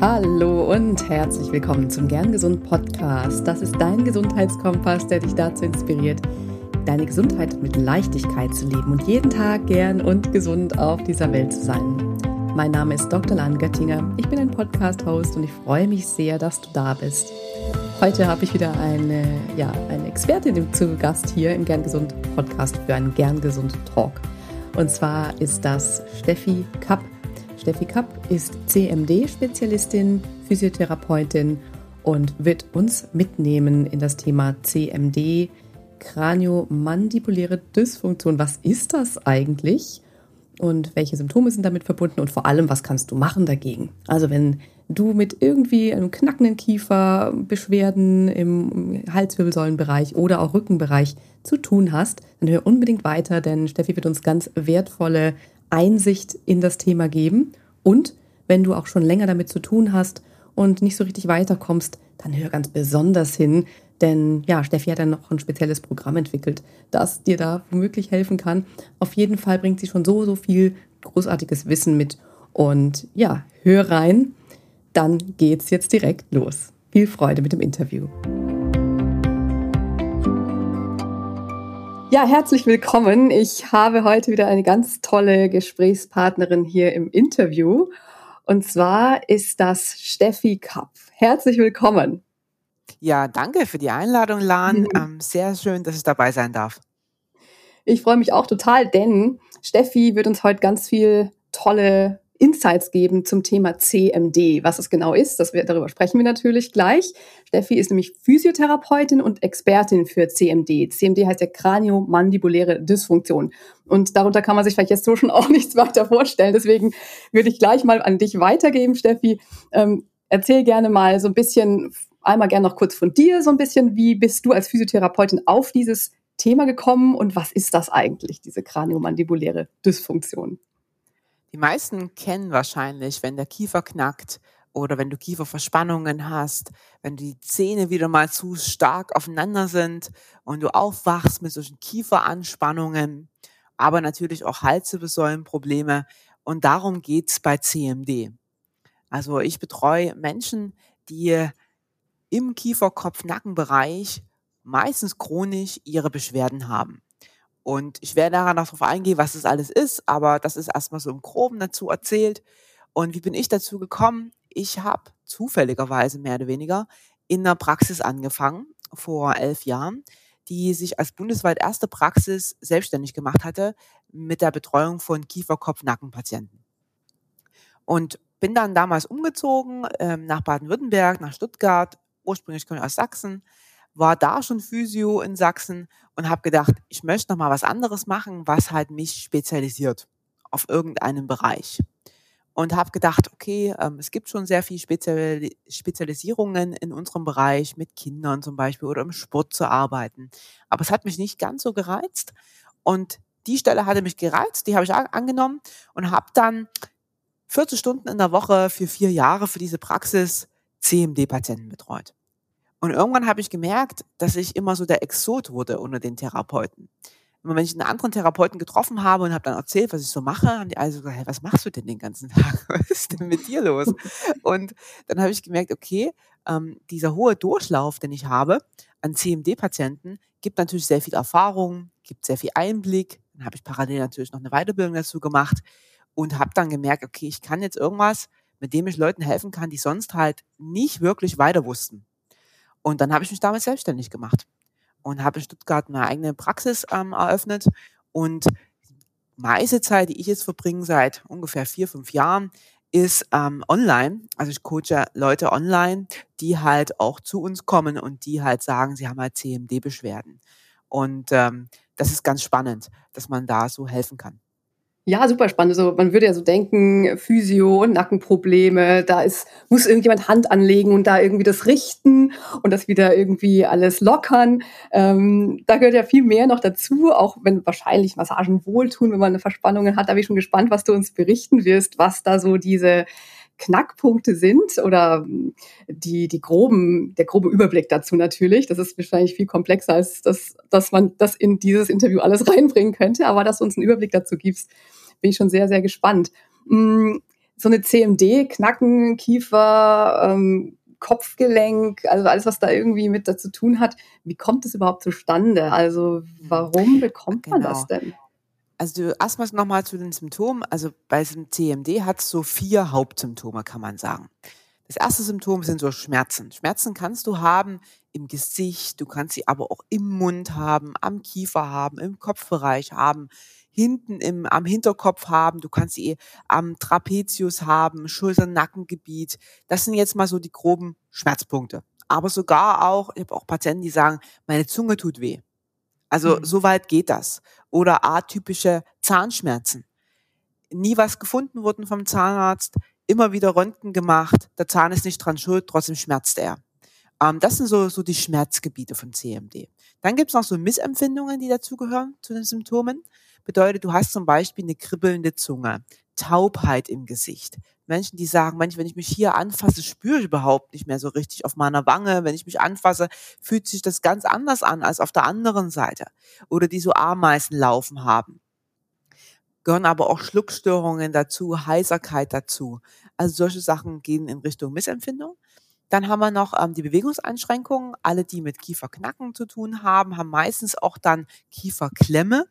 Hallo und herzlich willkommen zum Gern Gesund Podcast. Das ist dein Gesundheitskompass, der dich dazu inspiriert, deine Gesundheit mit Leichtigkeit zu leben und jeden Tag gern und gesund auf dieser Welt zu sein. Mein Name ist Dr. Lan Göttinger. Ich bin ein Podcast-Host und ich freue mich sehr, dass du da bist. Heute habe ich wieder eine, ja, eine Expertin zu Gast hier im Gern Gesund Podcast für einen Gern Gesund Talk. Und zwar ist das Steffi Kapp. Steffi Kapp ist CMD-Spezialistin, Physiotherapeutin und wird uns mitnehmen in das Thema CMD, Kraniomandibuläre Dysfunktion. Was ist das eigentlich? Und welche Symptome sind damit verbunden? Und vor allem, was kannst du machen dagegen? Also wenn du mit irgendwie einem knackenden Kiefer, Beschwerden im Halswirbelsäulenbereich oder auch Rückenbereich zu tun hast, dann hör unbedingt weiter, denn Steffi wird uns ganz wertvolle Einsicht in das Thema geben. Und wenn du auch schon länger damit zu tun hast und nicht so richtig weiterkommst, dann hör ganz besonders hin, denn ja, Steffi hat dann noch ein spezielles Programm entwickelt, das dir da womöglich helfen kann. Auf jeden Fall bringt sie schon so, so viel großartiges Wissen mit. Und ja, hör rein, dann geht's jetzt direkt los. Viel Freude mit dem Interview. Ja, herzlich willkommen. Ich habe heute wieder eine ganz tolle Gesprächspartnerin hier im Interview. Und zwar ist das Steffi Kapp. Herzlich willkommen. Ja, danke für die Einladung, Lan. Mhm. Ähm, sehr schön, dass ich dabei sein darf. Ich freue mich auch total, denn Steffi wird uns heute ganz viel tolle Insights geben zum Thema CMD. Was es genau ist, das wir, darüber sprechen wir natürlich gleich. Steffi ist nämlich Physiotherapeutin und Expertin für CMD. CMD heißt ja Kraniomandibuläre Dysfunktion. Und darunter kann man sich vielleicht jetzt so schon auch nichts weiter vorstellen. Deswegen würde ich gleich mal an dich weitergeben, Steffi. Ähm, erzähl gerne mal so ein bisschen, einmal gerne noch kurz von dir, so ein bisschen, wie bist du als Physiotherapeutin auf dieses Thema gekommen und was ist das eigentlich, diese kraniomandibuläre Dysfunktion? Die meisten kennen wahrscheinlich, wenn der Kiefer knackt oder wenn du Kieferverspannungen hast, wenn die Zähne wieder mal zu stark aufeinander sind und du aufwachst mit solchen Kieferanspannungen, aber natürlich auch Halswirbelsäulenprobleme. Und darum geht's bei CMD. Also ich betreue Menschen, die im Kieferkopf-Nackenbereich meistens chronisch ihre Beschwerden haben. Und ich werde nachher noch darauf eingehen, was das alles ist, aber das ist erstmal so im Groben dazu erzählt. Und wie bin ich dazu gekommen? Ich habe zufälligerweise mehr oder weniger in einer Praxis angefangen vor elf Jahren, die sich als bundesweit erste Praxis selbstständig gemacht hatte mit der Betreuung von Kiefer-Kopf-Nacken-Patienten. Und bin dann damals umgezogen ähm, nach Baden-Württemberg, nach Stuttgart. Ursprünglich komme ich aus Sachsen, war da schon Physio in Sachsen und habe gedacht, ich möchte noch mal was anderes machen, was halt mich spezialisiert auf irgendeinen Bereich. Und habe gedacht, okay, ähm, es gibt schon sehr viel Spezial Spezialisierungen in unserem Bereich, mit Kindern zum Beispiel oder im Sport zu arbeiten. Aber es hat mich nicht ganz so gereizt. Und die Stelle hatte mich gereizt, die habe ich angenommen und habe dann 40 Stunden in der Woche für vier Jahre für diese Praxis CMD-Patienten betreut. Und irgendwann habe ich gemerkt, dass ich immer so der Exot wurde unter den Therapeuten. Immer wenn ich einen anderen Therapeuten getroffen habe und habe dann erzählt, was ich so mache, haben die alle so gesagt, hey, was machst du denn den ganzen Tag? Was ist denn mit dir los? Und dann habe ich gemerkt, okay, ähm, dieser hohe Durchlauf, den ich habe an CMD-Patienten, gibt natürlich sehr viel Erfahrung, gibt sehr viel Einblick. Dann habe ich parallel natürlich noch eine Weiterbildung dazu gemacht und habe dann gemerkt, okay, ich kann jetzt irgendwas, mit dem ich Leuten helfen kann, die sonst halt nicht wirklich weiter wussten. Und dann habe ich mich damals selbstständig gemacht und habe in Stuttgart eine eigene Praxis ähm, eröffnet. Und meiste Zeit, die ich jetzt verbringe, seit ungefähr vier, fünf Jahren, ist ähm, online. Also ich coache Leute online, die halt auch zu uns kommen und die halt sagen, sie haben halt CMD-Beschwerden. Und ähm, das ist ganz spannend, dass man da so helfen kann. Ja, super spannend. Also man würde ja so denken, Physio, Nackenprobleme, da ist, muss irgendjemand Hand anlegen und da irgendwie das richten und das wieder irgendwie alles lockern. Ähm, da gehört ja viel mehr noch dazu, auch wenn wahrscheinlich Massagen wohltun, wenn man eine Verspannung hat. Da bin ich schon gespannt, was du uns berichten wirst, was da so diese Knackpunkte sind oder die, die groben, der grobe Überblick dazu natürlich. Das ist wahrscheinlich viel komplexer, als das, dass man das in dieses Interview alles reinbringen könnte, aber dass du uns einen Überblick dazu gibst, bin ich schon sehr, sehr gespannt. Mm, so eine CMD, Knacken, Kiefer, ähm, Kopfgelenk, also alles, was da irgendwie mit dazu tun hat. Wie kommt es überhaupt zustande? Also warum bekommt man genau. das denn? Also erstmal nochmal zu den Symptomen. Also bei diesem CMD hat es so vier Hauptsymptome, kann man sagen. Das erste Symptom sind so Schmerzen. Schmerzen kannst du haben im Gesicht, du kannst sie aber auch im Mund haben, am Kiefer haben, im Kopfbereich haben, hinten im, am Hinterkopf haben, du kannst sie am Trapezius haben, Schulter-Nackengebiet. Das sind jetzt mal so die groben Schmerzpunkte. Aber sogar auch, ich habe auch Patienten, die sagen, meine Zunge tut weh. Also mhm. so weit geht das. Oder atypische Zahnschmerzen. Nie was gefunden worden vom Zahnarzt, immer wieder Röntgen gemacht, der Zahn ist nicht dran schuld, trotzdem schmerzt er. Ähm, das sind so, so die Schmerzgebiete von CMD. Dann gibt es noch so Missempfindungen, die dazugehören zu den Symptomen. Bedeutet, du hast zum Beispiel eine kribbelnde Zunge, Taubheit im Gesicht. Menschen, die sagen, Mensch, wenn ich mich hier anfasse, spüre ich überhaupt nicht mehr so richtig auf meiner Wange. Wenn ich mich anfasse, fühlt sich das ganz anders an als auf der anderen Seite. Oder die so Ameisenlaufen haben. Gehören aber auch Schluckstörungen dazu, Heiserkeit dazu. Also solche Sachen gehen in Richtung Missempfindung. Dann haben wir noch ähm, die Bewegungseinschränkungen. Alle, die mit Kieferknacken zu tun haben, haben meistens auch dann Kieferklemme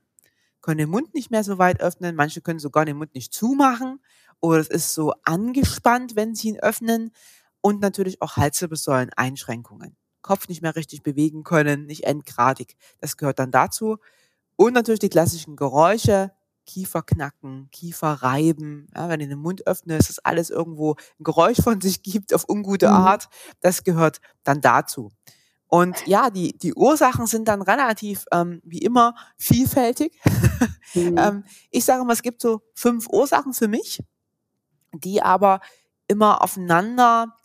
können den Mund nicht mehr so weit öffnen, manche können sogar den Mund nicht zumachen oder es ist so angespannt, wenn sie ihn öffnen und natürlich auch Halswirbelsäulen Einschränkungen. Kopf nicht mehr richtig bewegen können, nicht endgradig. Das gehört dann dazu. Und natürlich die klassischen Geräusche, Kieferknacken, Kieferreiben. Ja, wenn du den Mund öffnest, dass alles irgendwo ein Geräusch von sich gibt auf ungute mhm. Art. Das gehört dann dazu. Und ja, die, die Ursachen sind dann relativ, ähm, wie immer, vielfältig. Mhm. ähm, ich sage mal, es gibt so fünf Ursachen für mich, die aber immer aufeinander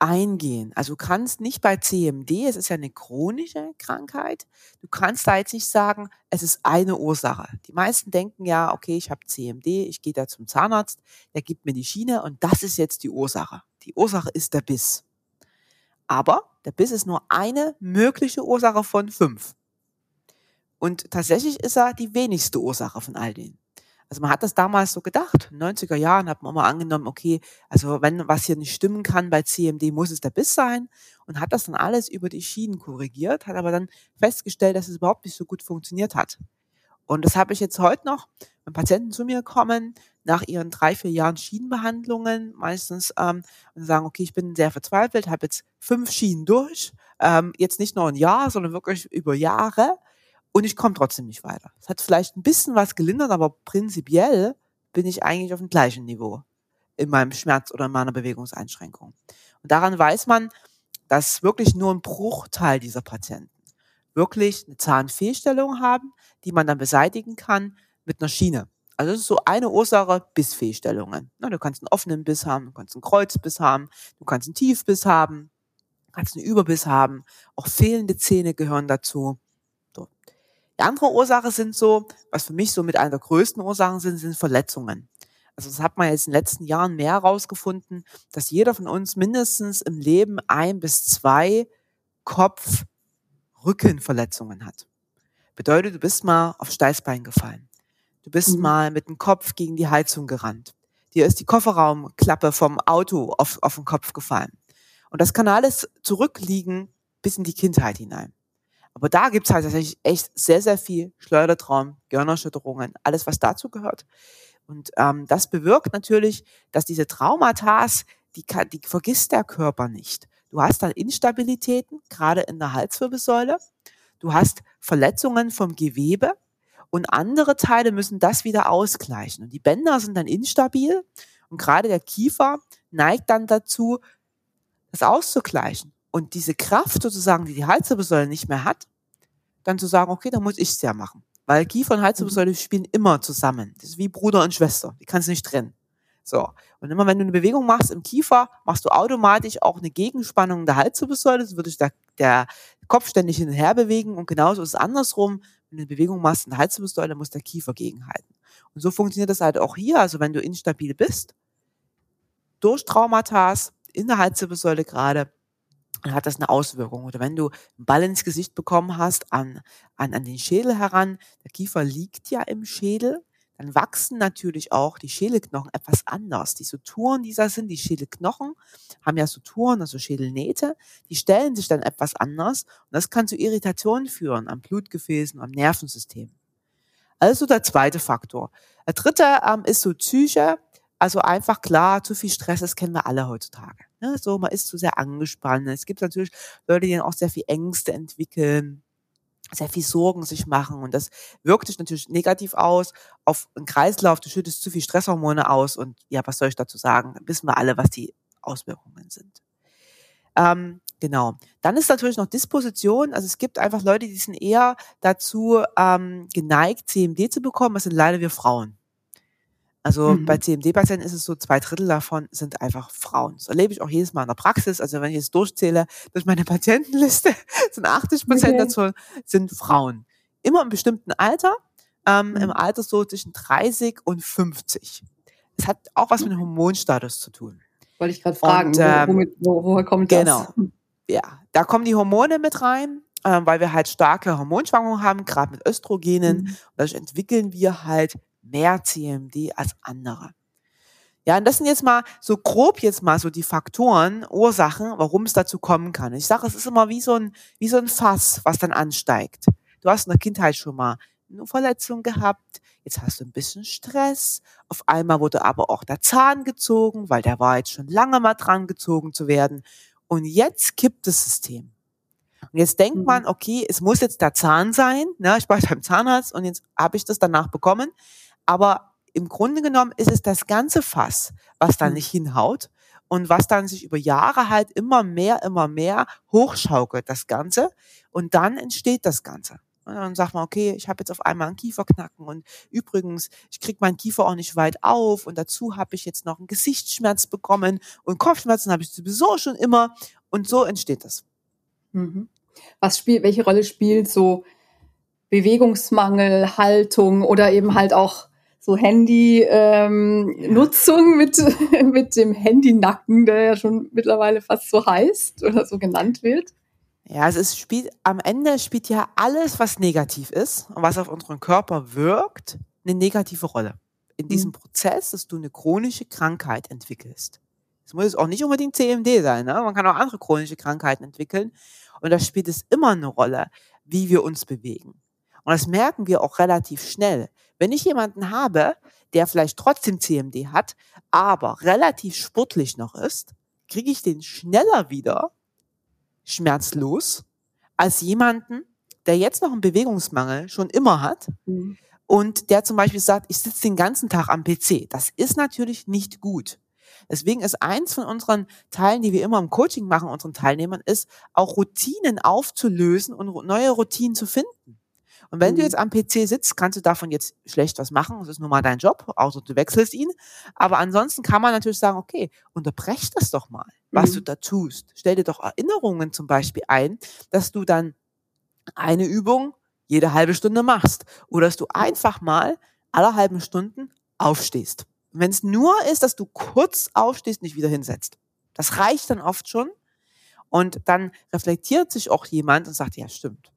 eingehen. Also du kannst nicht bei CMD, es ist ja eine chronische Krankheit, du kannst da jetzt nicht sagen, es ist eine Ursache. Die meisten denken ja, okay, ich habe CMD, ich gehe da zum Zahnarzt, der gibt mir die Schiene und das ist jetzt die Ursache. Die Ursache ist der Biss. Aber der Biss ist nur eine mögliche Ursache von fünf. Und tatsächlich ist er die wenigste Ursache von all denen. Also man hat das damals so gedacht. In den 90er Jahren hat man mal angenommen, okay, also wenn was hier nicht stimmen kann bei CMD, muss es der Biss sein. Und hat das dann alles über die Schienen korrigiert, hat aber dann festgestellt, dass es überhaupt nicht so gut funktioniert hat. Und das habe ich jetzt heute noch, wenn Patienten zu mir kommen, nach ihren drei, vier Jahren Schienenbehandlungen meistens ähm, und sagen, okay, ich bin sehr verzweifelt, habe jetzt fünf Schienen durch, ähm, jetzt nicht nur ein Jahr, sondern wirklich über Jahre und ich komme trotzdem nicht weiter. Es hat vielleicht ein bisschen was gelindert, aber prinzipiell bin ich eigentlich auf dem gleichen Niveau in meinem Schmerz oder in meiner Bewegungseinschränkung. Und daran weiß man, dass wirklich nur ein Bruchteil dieser Patienten wirklich eine Zahnfehlstellung haben, die man dann beseitigen kann mit einer Schiene. Also das ist so eine Ursache Bissfehlstellungen. Na, du kannst einen offenen Biss haben, du kannst einen Kreuzbiss haben, du kannst einen Tiefbiss haben, du kannst einen Überbiss haben. Auch fehlende Zähne gehören dazu. So. Die andere Ursache sind so, was für mich so mit einer der größten Ursachen sind, sind Verletzungen. Also das hat man jetzt in den letzten Jahren mehr herausgefunden, dass jeder von uns mindestens im Leben ein bis zwei Kopf, Rückenverletzungen hat. Bedeutet, du bist mal auf Steißbein gefallen. Du bist mhm. mal mit dem Kopf gegen die Heizung gerannt. Dir ist die Kofferraumklappe vom Auto auf, auf den Kopf gefallen. Und das kann alles zurückliegen bis in die Kindheit hinein. Aber da gibt's halt tatsächlich echt sehr, sehr viel Schleudertraum, Gehirnerschütterungen, alles, was dazu gehört. Und ähm, das bewirkt natürlich, dass diese Traumata, die, kann, die vergisst der Körper nicht. Du hast dann Instabilitäten, gerade in der Halswirbelsäule. Du hast Verletzungen vom Gewebe und andere Teile müssen das wieder ausgleichen. Und die Bänder sind dann instabil und gerade der Kiefer neigt dann dazu, das auszugleichen. Und diese Kraft sozusagen, die die Halswirbelsäule nicht mehr hat, dann zu sagen, okay, dann muss ich es ja machen. Weil Kiefer und Halswirbelsäule spielen immer zusammen. Das ist wie Bruder und Schwester. Die kannst du nicht trennen. So. Und immer wenn du eine Bewegung machst im Kiefer, machst du automatisch auch eine Gegenspannung der Halswirbelsäule. Das würde sich der, der Kopf ständig hin und her bewegen. Und genauso ist es andersrum. Wenn du eine Bewegung machst in der Halswirbelsäule, muss der Kiefer gegenhalten. Und so funktioniert das halt auch hier. Also wenn du instabil bist, durch Traumata in der Halswirbelsäule gerade, dann hat das eine Auswirkung. Oder wenn du einen Ball ins Gesicht bekommen hast, an, an, an den Schädel heran, der Kiefer liegt ja im Schädel, dann wachsen natürlich auch die Schädelknochen etwas anders. Die Suturen, die da sind, die Schädelknochen, haben ja Suturen, also Schädelnähte, die stellen sich dann etwas anders und das kann zu Irritationen führen am Blutgefäßen, am Nervensystem. Also der zweite Faktor. Der dritte ähm, ist so Psyche, also einfach klar, zu viel Stress, das kennen wir alle heutzutage. Ne? So, man ist zu sehr angespannt. Es gibt natürlich Leute, die dann auch sehr viel Ängste entwickeln sehr viel Sorgen sich machen und das wirkt sich natürlich negativ aus auf einen Kreislauf. Du schüttest zu viel Stresshormone aus und ja, was soll ich dazu sagen? Dann wissen wir alle, was die Auswirkungen sind. Ähm, genau. Dann ist natürlich noch Disposition. Also es gibt einfach Leute, die sind eher dazu ähm, geneigt, CMD zu bekommen. Das sind leider wir Frauen. Also mhm. bei CMD-Patienten ist es so, zwei Drittel davon sind einfach Frauen. Das erlebe ich auch jedes Mal in der Praxis. Also wenn ich jetzt durchzähle durch meine Patientenliste, sind 80 Prozent okay. dazu sind Frauen. Immer im bestimmten Alter, ähm, mhm. im Alter so zwischen 30 und 50. Das hat auch was mit dem Hormonstatus zu tun. Wollte ich gerade fragen, und, ähm, womit, wo, woher kommt genau. das? Genau. Ja, da kommen die Hormone mit rein, äh, weil wir halt starke Hormonschwankungen haben, gerade mit Östrogenen. Mhm. Und dadurch entwickeln wir halt mehr CMD als andere. Ja, und das sind jetzt mal so grob jetzt mal so die Faktoren, Ursachen, warum es dazu kommen kann. Ich sage, es ist immer wie so ein, wie so ein Fass, was dann ansteigt. Du hast in der Kindheit schon mal eine Verletzung gehabt, jetzt hast du ein bisschen Stress, auf einmal wurde aber auch der Zahn gezogen, weil der war jetzt schon lange mal dran gezogen zu werden. Und jetzt kippt das System. Und jetzt denkt mhm. man, okay, es muss jetzt der Zahn sein. Ne? Ich war beim Zahnarzt und jetzt habe ich das danach bekommen. Aber im Grunde genommen ist es das ganze Fass, was da hm. nicht hinhaut und was dann sich über Jahre halt immer mehr, immer mehr hochschaukelt, das Ganze. Und dann entsteht das Ganze. Und dann sagt man, okay, ich habe jetzt auf einmal einen Kieferknacken und übrigens, ich kriege meinen Kiefer auch nicht weit auf und dazu habe ich jetzt noch einen Gesichtsschmerz bekommen und Kopfschmerzen habe ich sowieso schon immer und so entsteht das. Mhm. Was spielt, welche Rolle spielt so Bewegungsmangel, Haltung oder eben halt auch so Handy-Nutzung ähm, mit, mit dem Handynacken, der ja schon mittlerweile fast so heißt oder so genannt wird. Ja, also es spielt, am Ende spielt ja alles, was negativ ist und was auf unseren Körper wirkt, eine negative Rolle. In diesem mhm. Prozess, dass du eine chronische Krankheit entwickelst. Es muss auch nicht unbedingt CMD sein, ne? man kann auch andere chronische Krankheiten entwickeln. Und da spielt es immer eine Rolle, wie wir uns bewegen. Und das merken wir auch relativ schnell. Wenn ich jemanden habe, der vielleicht trotzdem CMD hat, aber relativ sportlich noch ist, kriege ich den schneller wieder schmerzlos als jemanden, der jetzt noch einen Bewegungsmangel schon immer hat mhm. und der zum Beispiel sagt, ich sitze den ganzen Tag am PC. Das ist natürlich nicht gut. Deswegen ist eins von unseren Teilen, die wir immer im Coaching machen, unseren Teilnehmern, ist auch Routinen aufzulösen und neue Routinen zu finden. Und wenn mhm. du jetzt am PC sitzt, kannst du davon jetzt schlecht was machen. Das ist nun mal dein Job, außer du wechselst ihn. Aber ansonsten kann man natürlich sagen, okay, unterbrech das doch mal, was mhm. du da tust. Stell dir doch Erinnerungen zum Beispiel ein, dass du dann eine Übung jede halbe Stunde machst. Oder dass du einfach mal alle halben Stunden aufstehst. Wenn es nur ist, dass du kurz aufstehst, nicht wieder hinsetzt. Das reicht dann oft schon. Und dann reflektiert sich auch jemand und sagt, ja, stimmt.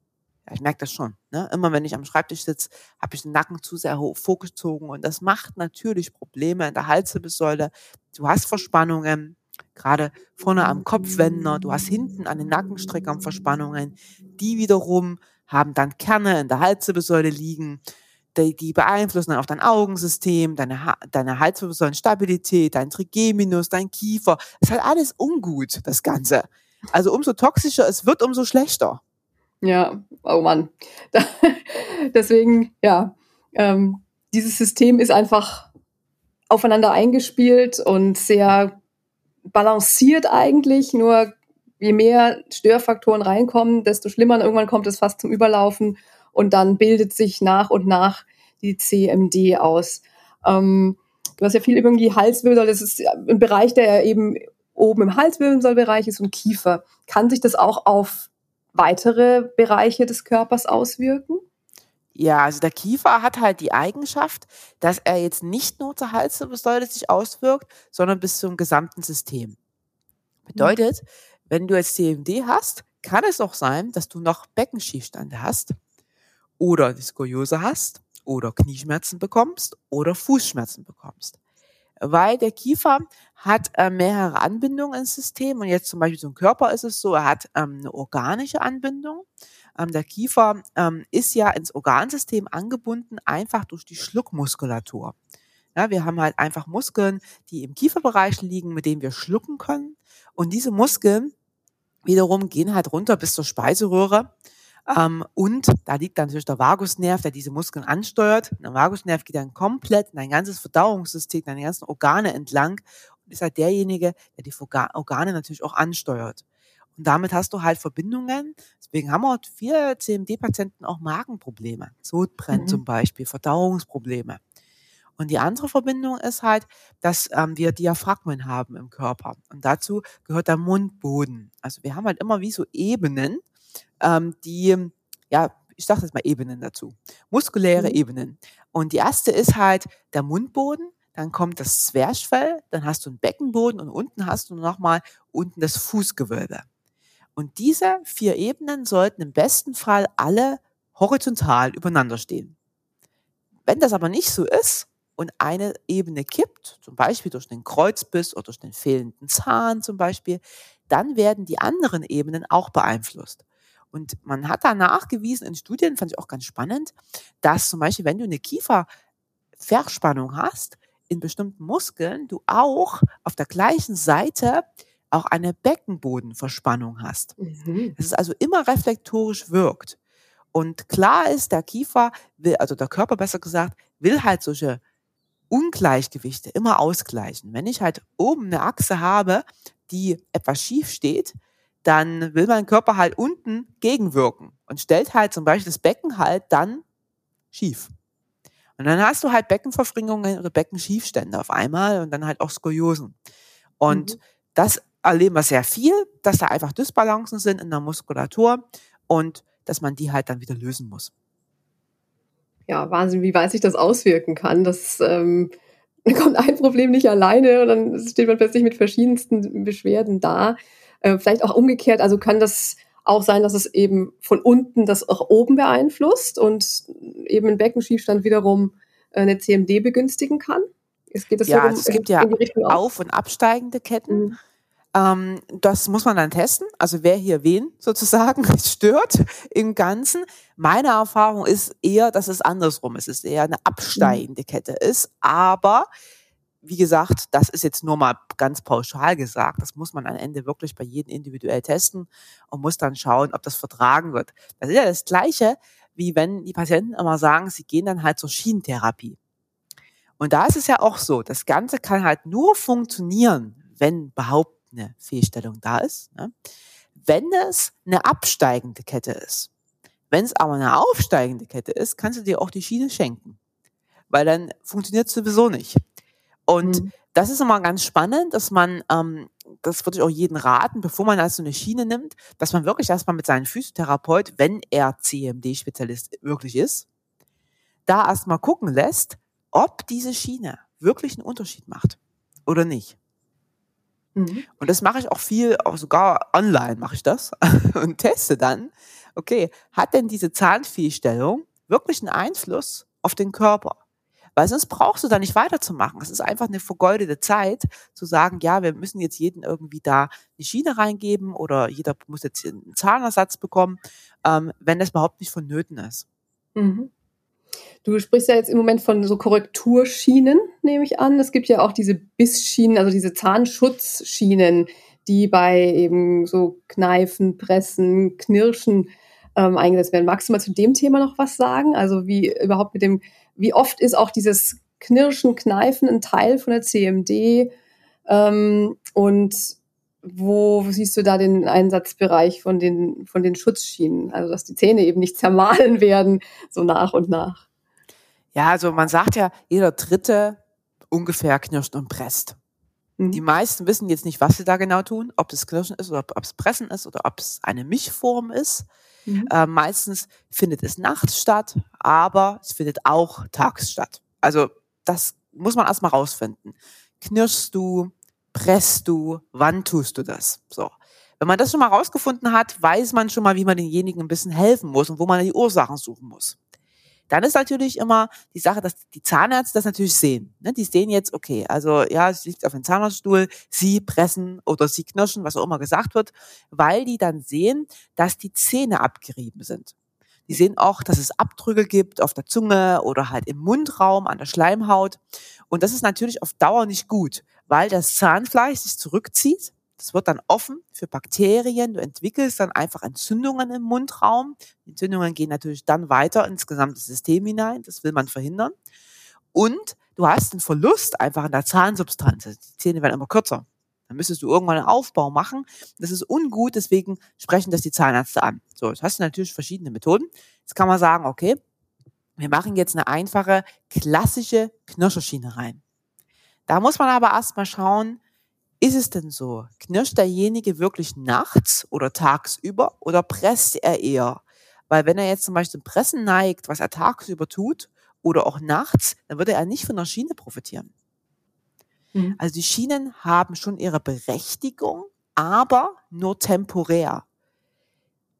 Ja, ich merke das schon. Ne? Immer wenn ich am Schreibtisch sitze, habe ich den Nacken zu sehr hoch vorgezogen und das macht natürlich Probleme in der Halswirbelsäule. Du hast Verspannungen, gerade vorne am Kopfwender, du hast hinten an den Nackenstreckern Verspannungen. Die wiederum haben dann Kerne in der Halswirbelsäule liegen. Die, die beeinflussen dann auch dein Augensystem, deine, ha deine Halswirbelsäulenstabilität, dein Trigeminus, dein Kiefer. Das ist halt alles ungut, das Ganze. Also umso toxischer es wird, umso schlechter. Ja, oh Mann. Deswegen, ja, ähm, dieses System ist einfach aufeinander eingespielt und sehr balanciert eigentlich. Nur je mehr Störfaktoren reinkommen, desto schlimmer. Und irgendwann kommt es fast zum Überlaufen und dann bildet sich nach und nach die CMD aus. Ähm, du hast ja viel über die Halswirbelsäule. Das ist ein Bereich, der eben oben im Halswirbelsäulbereich ist und Kiefer. Kann sich das auch auf weitere Bereiche des Körpers auswirken? Ja, also der Kiefer hat halt die Eigenschaft, dass er jetzt nicht nur zur Halswirbelsäule sich auswirkt, sondern bis zum gesamten System. Bedeutet, wenn du jetzt CMD hast, kann es auch sein, dass du noch Beckenschiefstände hast oder Skoliose hast oder Knieschmerzen bekommst oder Fußschmerzen bekommst. Weil der Kiefer hat äh, mehrere Anbindungen ins System und jetzt zum Beispiel zum Körper ist es so, er hat ähm, eine organische Anbindung. Ähm, der Kiefer ähm, ist ja ins Organsystem angebunden, einfach durch die Schluckmuskulatur. Ja, wir haben halt einfach Muskeln, die im Kieferbereich liegen, mit denen wir schlucken können. Und diese Muskeln wiederum gehen halt runter bis zur Speiseröhre. Ähm, und da liegt dann natürlich der Vagusnerv, der diese Muskeln ansteuert. Der Vagusnerv geht dann komplett in dein ganzes Verdauungssystem, deine ganzen Organe entlang und ist halt derjenige, der die Organe natürlich auch ansteuert. Und damit hast du halt Verbindungen. Deswegen haben wir viele CMD-Patienten auch Magenprobleme. Sodbrennen mhm. zum Beispiel, Verdauungsprobleme. Und die andere Verbindung ist halt, dass ähm, wir Diaphragmen haben im Körper. Und dazu gehört der Mundboden. Also wir haben halt immer wie so Ebenen, ähm, die, ja, ich sage jetzt mal Ebenen dazu. Muskuläre mhm. Ebenen. Und die erste ist halt der Mundboden. Dann kommt das Zwerchfell, dann hast du einen Beckenboden und unten hast du nochmal unten das Fußgewölbe. Und diese vier Ebenen sollten im besten Fall alle horizontal übereinander stehen. Wenn das aber nicht so ist, und eine Ebene kippt, zum Beispiel durch den Kreuzbiss oder durch den fehlenden Zahn zum Beispiel, dann werden die anderen Ebenen auch beeinflusst. Und man hat da nachgewiesen in Studien, fand ich auch ganz spannend, dass zum Beispiel, wenn du eine Kieferverspannung hast, in bestimmten Muskeln, du auch auf der gleichen Seite auch eine Beckenbodenverspannung hast. Mhm. Es ist also immer reflektorisch wirkt. Und klar ist, der Kiefer will, also der Körper besser gesagt, will halt solche Ungleichgewichte immer ausgleichen. Wenn ich halt oben eine Achse habe, die etwas schief steht, dann will mein Körper halt unten gegenwirken und stellt halt zum Beispiel das Becken halt dann schief. Und dann hast du halt Beckenverfringungen oder Beckenschiefstände auf einmal und dann halt auch Skoliosen. Und mhm. das erleben wir sehr viel, dass da einfach Dysbalancen sind in der Muskulatur und dass man die halt dann wieder lösen muss ja, Wahnsinn, wie weit sich das auswirken kann. Das ähm, kommt ein Problem nicht alleine und dann steht man plötzlich mit verschiedensten Beschwerden da. Äh, vielleicht auch umgekehrt, also kann das auch sein, dass es eben von unten das auch oben beeinflusst und eben ein Beckenschiefstand wiederum äh, eine CMD begünstigen kann? Es, geht das ja, so um, es gibt ja auf- und absteigende Ketten. Mhm. Ähm, das muss man dann testen. Also wer hier wen sozusagen stört im Ganzen. Meine Erfahrung ist eher, dass es andersrum ist. Es ist eher eine absteigende mhm. Kette ist. Aber wie gesagt, das ist jetzt nur mal ganz pauschal gesagt. Das muss man am Ende wirklich bei jedem individuell testen und muss dann schauen, ob das vertragen wird. Das ist ja das Gleiche, wie wenn die Patienten immer sagen, sie gehen dann halt zur Schienentherapie. Und da ist es ja auch so, das Ganze kann halt nur funktionieren, wenn behauptet eine Fehlstellung da ist. Ne? Wenn es eine absteigende Kette ist, wenn es aber eine aufsteigende Kette ist, kannst du dir auch die Schiene schenken, weil dann funktioniert es sowieso nicht. Und mhm. das ist immer ganz spannend, dass man, ähm, das würde ich auch jedem raten, bevor man also eine Schiene nimmt, dass man wirklich erstmal mit seinem Physiotherapeut, wenn er CMD-Spezialist wirklich ist, da erstmal gucken lässt, ob diese Schiene wirklich einen Unterschied macht oder nicht. Mhm. Und das mache ich auch viel, auch sogar online mache ich das und teste dann, okay, hat denn diese Zahnfehlstellung wirklich einen Einfluss auf den Körper? Weil sonst brauchst du da nicht weiterzumachen. Es ist einfach eine vergeudete Zeit, zu sagen, ja, wir müssen jetzt jeden irgendwie da eine Schiene reingeben oder jeder muss jetzt einen Zahnersatz bekommen, ähm, wenn das überhaupt nicht vonnöten ist. Mhm. Du sprichst ja jetzt im Moment von so Korrekturschienen, nehme ich an. Es gibt ja auch diese Bissschienen, also diese Zahnschutzschienen, die bei eben so Kneifen, Pressen, Knirschen ähm, eingesetzt werden. Magst du mal zu dem Thema noch was sagen? Also wie überhaupt mit dem, wie oft ist auch dieses Knirschen, Kneifen ein Teil von der CMD? Ähm, und wo siehst du da den Einsatzbereich von den, von den Schutzschienen? Also, dass die Zähne eben nicht zermahlen werden, so nach und nach. Ja, also man sagt ja, jeder Dritte ungefähr knirscht und presst. Mhm. Die meisten wissen jetzt nicht, was sie da genau tun, ob es Knirschen ist oder ob es Pressen ist oder ob es eine Mischform ist. Mhm. Äh, meistens findet es nachts statt, aber es findet auch tags statt. Also das muss man erstmal rausfinden. Knirschst du, presst du, wann tust du das? So. Wenn man das schon mal rausgefunden hat, weiß man schon mal, wie man denjenigen ein bisschen helfen muss und wo man die Ursachen suchen muss. Dann ist natürlich immer die Sache, dass die Zahnärzte das natürlich sehen. Ne? Die sehen jetzt, okay, also ja, sie liegt auf dem Zahnarztstuhl, sie pressen oder sie knirschen, was auch immer gesagt wird, weil die dann sehen, dass die Zähne abgerieben sind. Die sehen auch, dass es Abdrücke gibt auf der Zunge oder halt im Mundraum, an der Schleimhaut. Und das ist natürlich auf Dauer nicht gut, weil das Zahnfleisch sich zurückzieht das wird dann offen für Bakterien. Du entwickelst dann einfach Entzündungen im Mundraum. Die Entzündungen gehen natürlich dann weiter ins gesamte System hinein. Das will man verhindern. Und du hast einen Verlust einfach an der Zahnsubstanz. Die Zähne werden immer kürzer. Dann müsstest du irgendwann einen Aufbau machen. Das ist ungut, deswegen sprechen das die Zahnärzte an. So, jetzt hast du natürlich verschiedene Methoden. Jetzt kann man sagen, okay, wir machen jetzt eine einfache, klassische Knirscherschiene rein. Da muss man aber erstmal schauen, ist es denn so? Knirscht derjenige wirklich nachts oder tagsüber oder presst er eher? Weil wenn er jetzt zum Beispiel Pressen neigt, was er tagsüber tut oder auch nachts, dann würde er nicht von der Schiene profitieren. Mhm. Also die Schienen haben schon ihre Berechtigung, aber nur temporär.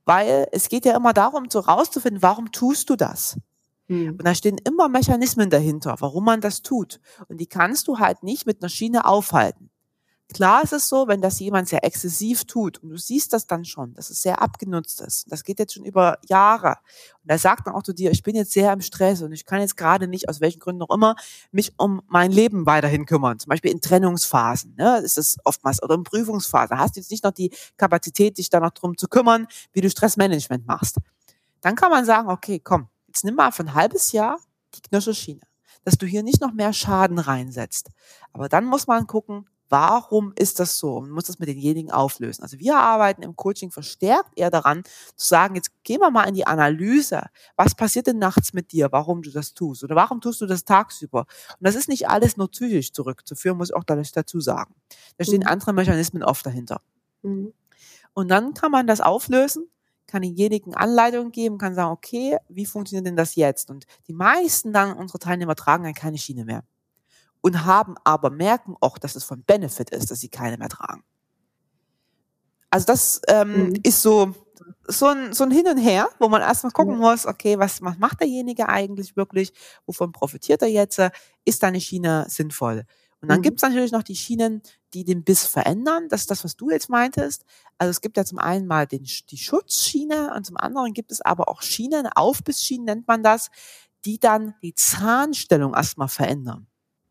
Weil es geht ja immer darum, so rauszufinden, warum tust du das? Mhm. Und da stehen immer Mechanismen dahinter, warum man das tut. Und die kannst du halt nicht mit einer Schiene aufhalten. Klar ist es so, wenn das jemand sehr exzessiv tut und du siehst das dann schon, dass es sehr abgenutzt ist. Das geht jetzt schon über Jahre. Und er sagt dann auch zu dir, ich bin jetzt sehr im Stress und ich kann jetzt gerade nicht, aus welchen Gründen auch immer, mich um mein Leben weiterhin kümmern. Zum Beispiel in Trennungsphasen, ne, ist es oftmals, oder in Prüfungsphasen. Hast du jetzt nicht noch die Kapazität, dich da noch drum zu kümmern, wie du Stressmanagement machst. Dann kann man sagen, okay, komm, jetzt nimm mal für ein halbes Jahr die Knirscherschiene, dass du hier nicht noch mehr Schaden reinsetzt. Aber dann muss man gucken, Warum ist das so? Man muss das mit denjenigen auflösen. Also wir arbeiten im Coaching verstärkt eher daran, zu sagen, jetzt gehen wir mal in die Analyse. Was passiert denn nachts mit dir, warum du das tust? Oder warum tust du das tagsüber? Und das ist nicht alles nur psychisch zurückzuführen, muss ich auch dazu sagen. Da stehen mhm. andere Mechanismen oft dahinter. Mhm. Und dann kann man das auflösen, kann denjenigen Anleitungen geben, kann sagen, okay, wie funktioniert denn das jetzt? Und die meisten dann, unsere Teilnehmer tragen dann keine Schiene mehr und haben aber merken auch, dass es von Benefit ist, dass sie keine mehr tragen. Also das ähm, mhm. ist so, so ein, so ein Hin und Her, wo man erstmal gucken muss, okay, was, was macht derjenige eigentlich wirklich? Wovon profitiert er jetzt? Ist deine Schiene sinnvoll? Und dann mhm. gibt es natürlich noch die Schienen, die den Biss verändern. Das ist das, was du jetzt meintest. Also es gibt ja zum einen mal den, die Schutzschiene und zum anderen gibt es aber auch Schienen, Aufbissschienen nennt man das, die dann die Zahnstellung erstmal verändern.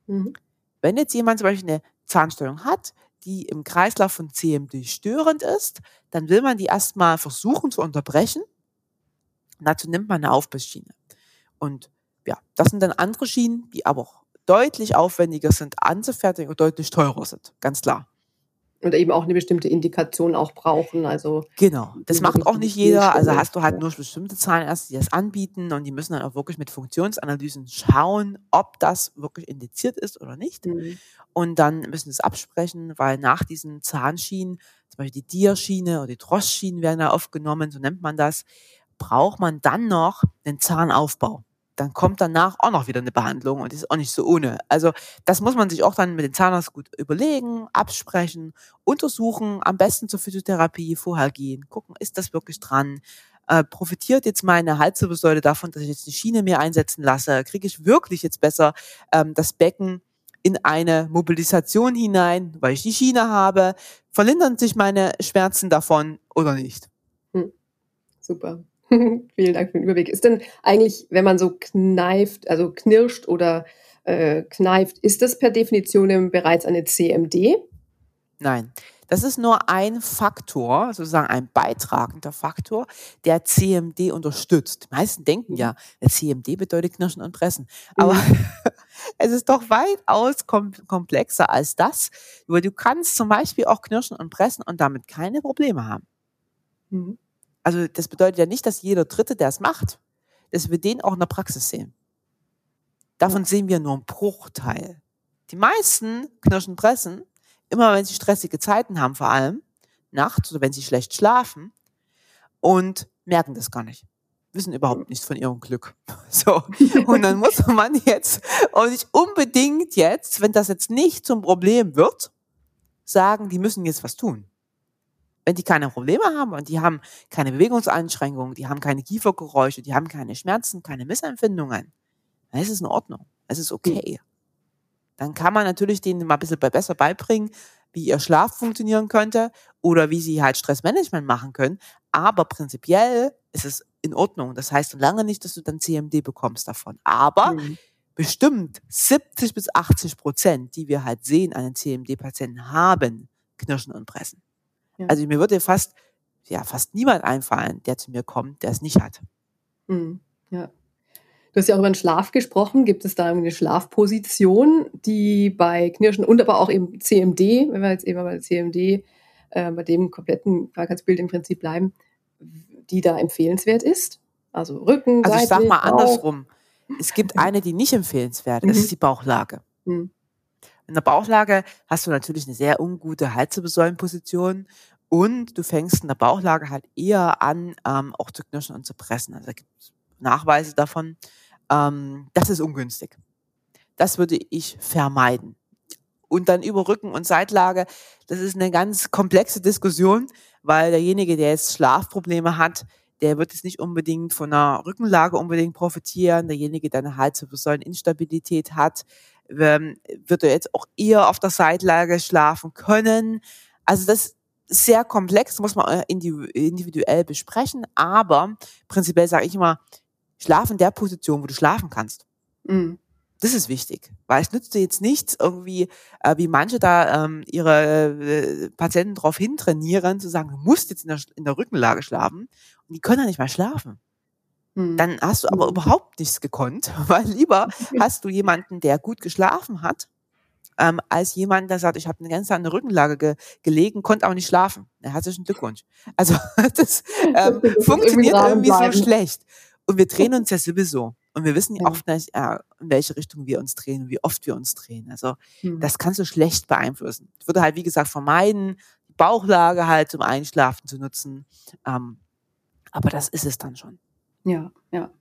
Mhm. Wenn jetzt jemand zum Beispiel eine Zahnstörung hat, die im Kreislauf von CMD störend ist, dann will man die erstmal versuchen zu unterbrechen. dazu nimmt man eine Aufbissschiene. Und ja, das sind dann andere Schienen, die aber auch deutlich aufwendiger sind anzufertigen und deutlich teurer sind, ganz klar und eben auch eine bestimmte Indikation auch brauchen. Also genau, das macht auch nicht jeder. Also hast du halt nur bestimmte Zahnärzte, die das anbieten und die müssen dann auch wirklich mit Funktionsanalysen schauen, ob das wirklich indiziert ist oder nicht. Mhm. Und dann müssen sie es absprechen, weil nach diesen Zahnschienen, zum Beispiel die Dierschiene oder die Drosschienen werden da aufgenommen, so nennt man das, braucht man dann noch einen Zahnaufbau dann kommt danach auch noch wieder eine Behandlung und ist auch nicht so ohne. Also das muss man sich auch dann mit dem Zahnarzt gut überlegen, absprechen, untersuchen, am besten zur Physiotherapie vorher gehen, gucken, ist das wirklich dran? Äh, profitiert jetzt meine Halswirbelsäule davon, dass ich jetzt eine Schiene mehr einsetzen lasse? Kriege ich wirklich jetzt besser ähm, das Becken in eine Mobilisation hinein, weil ich die Schiene habe? Verlindern sich meine Schmerzen davon oder nicht? Hm. Super. Vielen Dank für den Überblick. Ist denn eigentlich, wenn man so kneift, also knirscht oder äh, kneift, ist das per Definition bereits eine CMD? Nein. Das ist nur ein Faktor, sozusagen ein beitragender Faktor, der CMD unterstützt. Die meisten denken ja, der CMD bedeutet Knirschen und Pressen. Aber mhm. es ist doch weitaus komplexer als das. Weil du kannst zum Beispiel auch knirschen und pressen und damit keine Probleme haben. Mhm. Also das bedeutet ja nicht, dass jeder Dritte, der es macht, dass wir den auch in der Praxis sehen. Davon sehen wir nur einen Bruchteil. Die meisten knirschen pressen, immer wenn sie stressige Zeiten haben, vor allem nachts oder wenn sie schlecht schlafen und merken das gar nicht. Wissen überhaupt nichts von ihrem Glück. So. Und dann muss man jetzt, und nicht unbedingt jetzt, wenn das jetzt nicht zum Problem wird, sagen, die müssen jetzt was tun. Wenn die keine Probleme haben und die haben keine Bewegungseinschränkungen, die haben keine Kiefergeräusche, die haben keine Schmerzen, keine Missempfindungen, dann ist es in Ordnung. Es ist okay. Dann kann man natürlich denen mal ein bisschen besser beibringen, wie ihr Schlaf funktionieren könnte oder wie sie halt Stressmanagement machen können. Aber prinzipiell ist es in Ordnung. Das heißt lange nicht, dass du dann CMD bekommst davon. Aber mhm. bestimmt 70 bis 80 Prozent, die wir halt sehen an den CMD-Patienten, haben Knirschen und Pressen. Ja. Also mir würde fast, ja, fast niemand einfallen, der zu mir kommt, der es nicht hat. Mhm. Ja. Du hast ja auch über den Schlaf gesprochen. Gibt es da eine Schlafposition, die bei Knirschen und aber auch eben CMD, wenn wir jetzt eben bei CMD, äh, bei dem kompletten Krankheitsbild im Prinzip bleiben, die da empfehlenswert ist? Also Rücken, Also ich sag mal andersrum. Es gibt eine, die nicht empfehlenswert ist, mhm. ist die Bauchlage. Mhm. In der Bauchlage hast du natürlich eine sehr ungute Halswirbelsäulenposition und du fängst in der Bauchlage halt eher an, ähm, auch zu knirschen und zu pressen. Also da gibt es Nachweise davon. Ähm, das ist ungünstig. Das würde ich vermeiden. Und dann über Rücken und Seitlage, das ist eine ganz komplexe Diskussion, weil derjenige, der jetzt Schlafprobleme hat, der wird jetzt nicht unbedingt von einer Rückenlage unbedingt profitieren. Derjenige, der eine Halswirbelsäuleninstabilität hat, ähm, wird er jetzt auch eher auf der Seitlage schlafen können. Also das ist sehr komplex, muss man äh, individuell besprechen, aber prinzipiell sage ich immer, schlaf in der Position, wo du schlafen kannst. Mhm. Das ist wichtig, weil es nützt dir jetzt nichts, irgendwie, äh, wie manche da ähm, ihre äh, Patienten darauf hintrainieren, zu sagen, du musst jetzt in der, in der Rückenlage schlafen und die können ja nicht mal schlafen. Hm. Dann hast du aber überhaupt nichts gekonnt, weil lieber hast du jemanden, der gut geschlafen hat, ähm, als jemand, der sagt, ich habe eine ganze Zeit in der Rückenlage ge gelegen, konnte auch nicht schlafen. Herzlichen Glückwunsch. Also das, ähm, das funktioniert irgendwie so schlecht. Und wir drehen uns ja sowieso. Und wir wissen ja oft nicht, äh, in welche Richtung wir uns drehen, wie oft wir uns drehen. Also hm. das kannst du schlecht beeinflussen. Ich würde halt, wie gesagt, vermeiden, die Bauchlage halt zum Einschlafen zu nutzen. Ähm, aber das ist es dann schon. Ja, ja.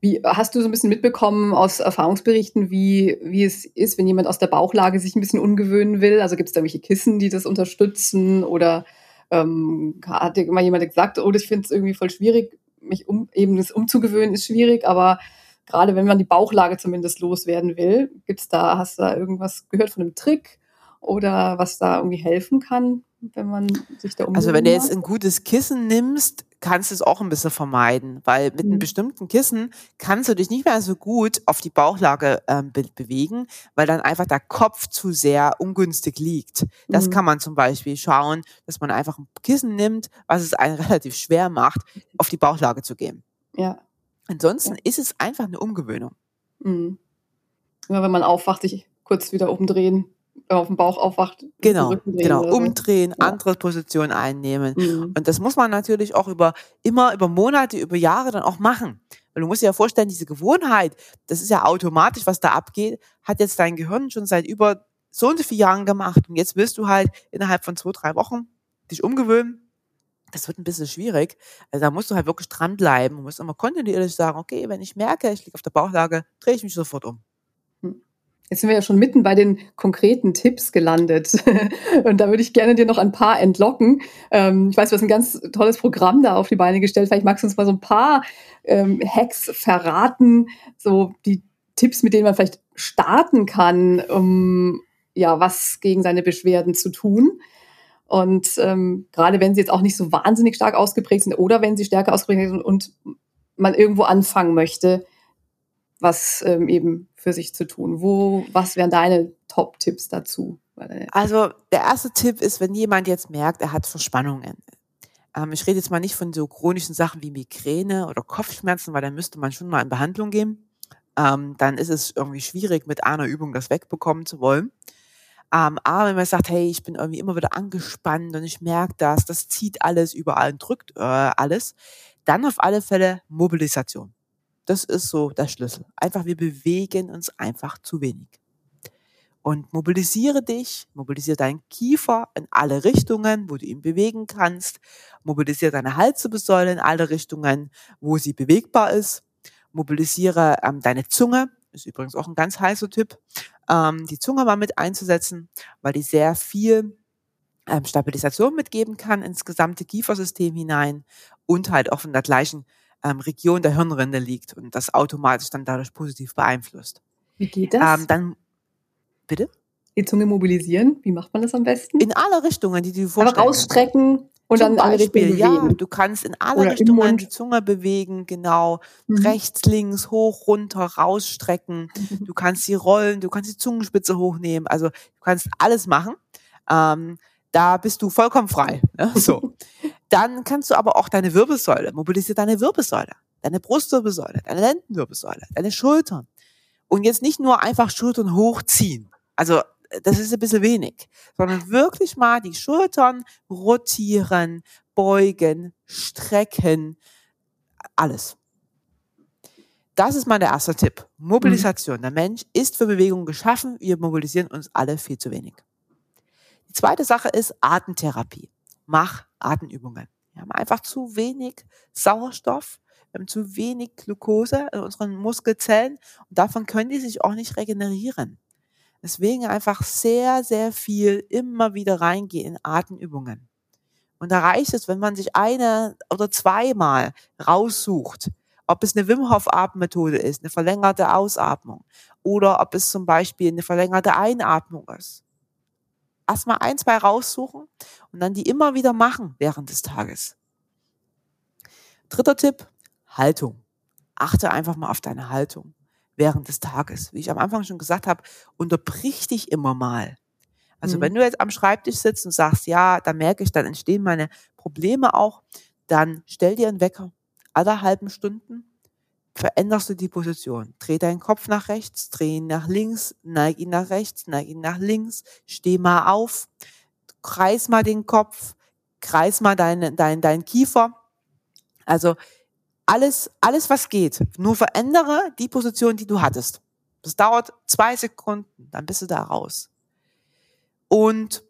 Wie hast du so ein bisschen mitbekommen aus Erfahrungsberichten, wie, wie es ist, wenn jemand aus der Bauchlage sich ein bisschen ungewöhnen will? Also gibt es da welche Kissen, die das unterstützen? Oder ähm, hat dir immer jemand gesagt, oh, ich finde es irgendwie voll schwierig, mich um, eben das umzugewöhnen ist schwierig, aber gerade wenn man die Bauchlage zumindest loswerden will, gibt's da, hast du da irgendwas gehört von einem Trick oder was da irgendwie helfen kann, wenn man sich da Also wenn du jetzt ein gutes Kissen nimmst, kannst du es auch ein bisschen vermeiden, weil mit einem mhm. bestimmten Kissen kannst du dich nicht mehr so gut auf die Bauchlage ähm, be bewegen, weil dann einfach der Kopf zu sehr ungünstig liegt. Das mhm. kann man zum Beispiel schauen, dass man einfach ein Kissen nimmt, was es einen relativ schwer macht, auf die Bauchlage zu gehen. Ja. Ansonsten ja. ist es einfach eine Umgewöhnung. Mhm. Immer wenn man aufwacht, sich kurz wieder umdrehen auf dem Bauch aufwacht. Genau, genau. Umdrehen, ja. andere Position einnehmen. Mhm. Und das muss man natürlich auch über, immer über Monate, über Jahre dann auch machen. Weil du musst dir ja vorstellen, diese Gewohnheit, das ist ja automatisch, was da abgeht, hat jetzt dein Gehirn schon seit über so und so vielen Jahren gemacht. Und jetzt willst du halt innerhalb von zwei, drei Wochen dich umgewöhnen. Das wird ein bisschen schwierig. Also da musst du halt wirklich dranbleiben. Du musst immer kontinuierlich sagen, okay, wenn ich merke, ich liege auf der Bauchlage, drehe ich mich sofort um. Jetzt sind wir ja schon mitten bei den konkreten Tipps gelandet. Und da würde ich gerne dir noch ein paar entlocken. Ähm, ich weiß, du hast ein ganz tolles Programm da auf die Beine gestellt. Vielleicht magst du uns mal so ein paar ähm, Hacks verraten, so die Tipps, mit denen man vielleicht starten kann, um ja was gegen seine Beschwerden zu tun. Und ähm, gerade wenn sie jetzt auch nicht so wahnsinnig stark ausgeprägt sind oder wenn sie stärker ausgeprägt sind und man irgendwo anfangen möchte, was ähm, eben für sich zu tun. Wo, was wären deine Top-Tipps dazu? Also der erste Tipp ist, wenn jemand jetzt merkt, er hat Verspannungen. Ähm, ich rede jetzt mal nicht von so chronischen Sachen wie Migräne oder Kopfschmerzen, weil dann müsste man schon mal in Behandlung gehen. Ähm, dann ist es irgendwie schwierig, mit einer Übung das wegbekommen zu wollen. Ähm, aber wenn man sagt, hey, ich bin irgendwie immer wieder angespannt und ich merke das, das zieht alles überall und drückt äh, alles, dann auf alle Fälle Mobilisation. Das ist so der Schlüssel. Einfach, wir bewegen uns einfach zu wenig. Und mobilisiere dich, mobilisiere deinen Kiefer in alle Richtungen, wo du ihn bewegen kannst. Mobilisiere deine Halswirbelsäule in alle Richtungen, wo sie bewegbar ist. Mobilisiere ähm, deine Zunge, ist übrigens auch ein ganz heißer Typ, ähm, die Zunge mal mit einzusetzen, weil die sehr viel ähm, Stabilisation mitgeben kann ins gesamte Kiefersystem hinein und halt auch in der gleichen ähm, Region der Hirnrinde liegt und das automatisch dann dadurch positiv beeinflusst. Wie geht das? Ähm, dann, bitte? Die Zunge mobilisieren, wie macht man das am besten? In alle Richtungen, die du vorstellst. Aber rausstrecken und Zum dann Beispiel, ja, du kannst in alle Oder Richtungen die Zunge bewegen, genau. Mhm. Rechts, links, hoch, runter, rausstrecken. Mhm. Du kannst sie rollen, du kannst die Zungenspitze hochnehmen. Also du kannst alles machen. Ähm, da bist du vollkommen frei. Ne? So. Dann kannst du aber auch deine Wirbelsäule, mobilisiert deine Wirbelsäule, deine Brustwirbelsäule, deine Lendenwirbelsäule, deine Schultern. Und jetzt nicht nur einfach Schultern hochziehen. Also das ist ein bisschen wenig, sondern wirklich mal die Schultern rotieren, beugen, strecken, alles. Das ist mal der erste Tipp. Mobilisation. Der Mensch ist für Bewegung geschaffen. Wir mobilisieren uns alle viel zu wenig. Die zweite Sache ist Atemtherapie. Mach Atemübungen. Wir haben einfach zu wenig Sauerstoff. Wir haben zu wenig Glucose in unseren Muskelzellen und davon können die sich auch nicht regenerieren. Deswegen einfach sehr, sehr viel immer wieder reingehen in Atemübungen. Und da reicht es, wenn man sich eine oder zweimal raussucht, ob es eine Wim Hof Atemmethode ist, eine verlängerte Ausatmung oder ob es zum Beispiel eine verlängerte Einatmung ist. Erstmal ein, zwei raussuchen und dann die immer wieder machen während des Tages. Dritter Tipp, Haltung. Achte einfach mal auf deine Haltung während des Tages. Wie ich am Anfang schon gesagt habe, unterbrich dich immer mal. Also mhm. wenn du jetzt am Schreibtisch sitzt und sagst, ja, da merke ich, dann entstehen meine Probleme auch, dann stell dir einen Wecker. Alle halben Stunden veränderst du die Position. Dreh deinen Kopf nach rechts, dreh ihn nach links, neig ihn nach rechts, neig ihn nach links, steh mal auf, kreis mal den Kopf, kreis mal deinen dein, dein Kiefer. Also alles, alles, was geht. Nur verändere die Position, die du hattest. Das dauert zwei Sekunden, dann bist du da raus. Und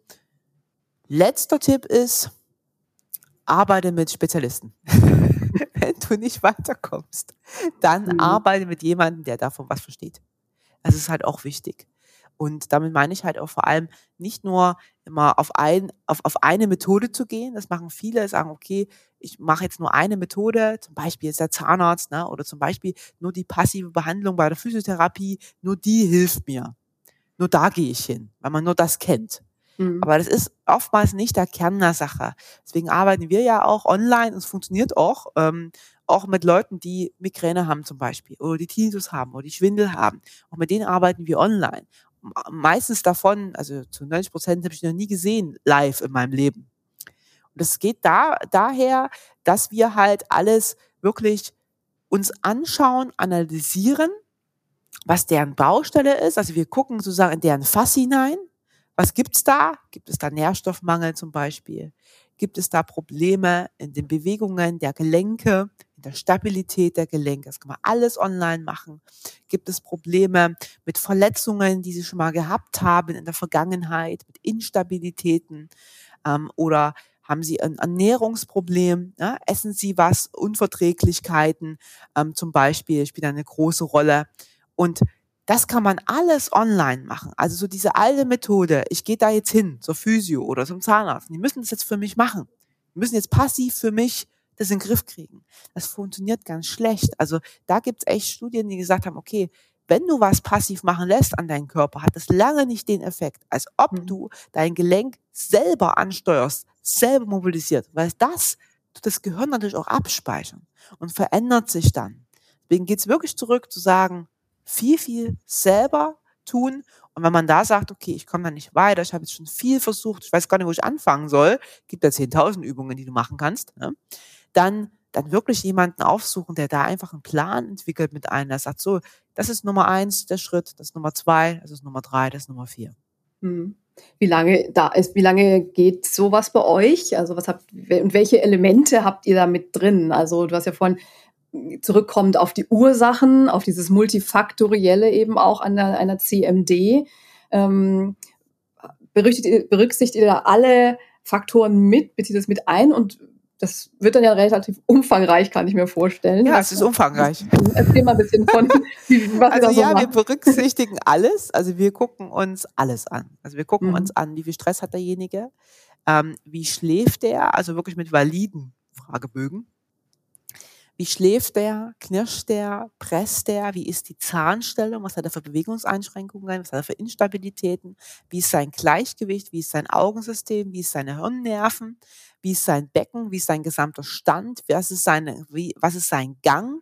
letzter Tipp ist, arbeite mit Spezialisten. Wenn du nicht weiterkommst, dann mhm. arbeite mit jemandem, der davon was versteht. Das ist halt auch wichtig. Und damit meine ich halt auch vor allem nicht nur immer auf, ein, auf, auf eine Methode zu gehen. Das machen viele, sagen, okay, ich mache jetzt nur eine Methode, zum Beispiel ist der Zahnarzt, ne, oder zum Beispiel nur die passive Behandlung bei der Physiotherapie, nur die hilft mir. Nur da gehe ich hin, weil man nur das kennt. Mhm. Aber das ist oftmals nicht der Kern der Sache. Deswegen arbeiten wir ja auch online und es funktioniert auch, ähm, auch mit Leuten, die Migräne haben zum Beispiel oder die Tinnitus haben oder die Schwindel haben. Auch mit denen arbeiten wir online meistens davon, also zu 90 Prozent habe ich noch nie gesehen live in meinem Leben. Und es geht da, daher, dass wir halt alles wirklich uns anschauen, analysieren, was deren Baustelle ist. Also wir gucken sozusagen in deren Fass hinein. Was gibt's da? Gibt es da Nährstoffmangel zum Beispiel? Gibt es da Probleme in den Bewegungen der Gelenke? der Stabilität der Gelenke. Das kann man alles online machen. Gibt es Probleme mit Verletzungen, die Sie schon mal gehabt haben in der Vergangenheit, mit Instabilitäten ähm, oder haben Sie ein Ernährungsproblem? Ja? Essen Sie was? Unverträglichkeiten ähm, zum Beispiel spielt eine große Rolle. Und das kann man alles online machen. Also so diese alte Methode, ich gehe da jetzt hin zur Physio oder zum Zahnarzt. Die müssen das jetzt für mich machen. Die müssen jetzt passiv für mich das in den Griff kriegen. Das funktioniert ganz schlecht. Also da gibt es echt Studien, die gesagt haben, okay, wenn du was passiv machen lässt an deinen Körper, hat das lange nicht den Effekt, als ob mhm. du dein Gelenk selber ansteuerst, selber mobilisiert, weil das tut das Gehirn natürlich auch abspeichern und verändert sich dann. Deswegen geht es wirklich zurück zu sagen, viel, viel selber tun. Und wenn man da sagt, okay, ich komme da nicht weiter, ich habe jetzt schon viel versucht, ich weiß gar nicht, wo ich anfangen soll, gibt da 10.000 Übungen, die du machen kannst, ne? dann, dann wirklich jemanden aufsuchen, der da einfach einen Plan entwickelt mit einem, der sagt, so, das ist Nummer eins, der Schritt, das ist Nummer zwei, das ist Nummer drei, das ist Nummer vier. Hm. Wie lange da ist, wie lange geht sowas bei euch? Also was habt und welche Elemente habt ihr da mit drin? Also du hast ja vorhin zurückkommend auf die Ursachen, auf dieses multifaktorielle eben auch an der, einer CMD. Ähm, berücksichtigt, berücksichtigt ihr da alle Faktoren mit, bezieht das mit ein und das wird dann ja relativ umfangreich, kann ich mir vorstellen. Ja, es ist umfangreich. Erzähl mal ein bisschen von, wie, was Also ja, so wir berücksichtigen alles. Also wir gucken uns alles an. Also wir gucken mhm. uns an, wie viel Stress hat derjenige, ähm, wie schläft der, also wirklich mit validen Fragebögen. Wie schläft der? Knirscht der? Presst der? Wie ist die Zahnstellung? Was hat er für Bewegungseinschränkungen? Was hat er für Instabilitäten? Wie ist sein Gleichgewicht? Wie ist sein Augensystem? Wie ist seine Hirnnerven? Wie ist sein Becken? Wie ist sein gesamter Stand? Was ist seine, wie, was ist sein Gang?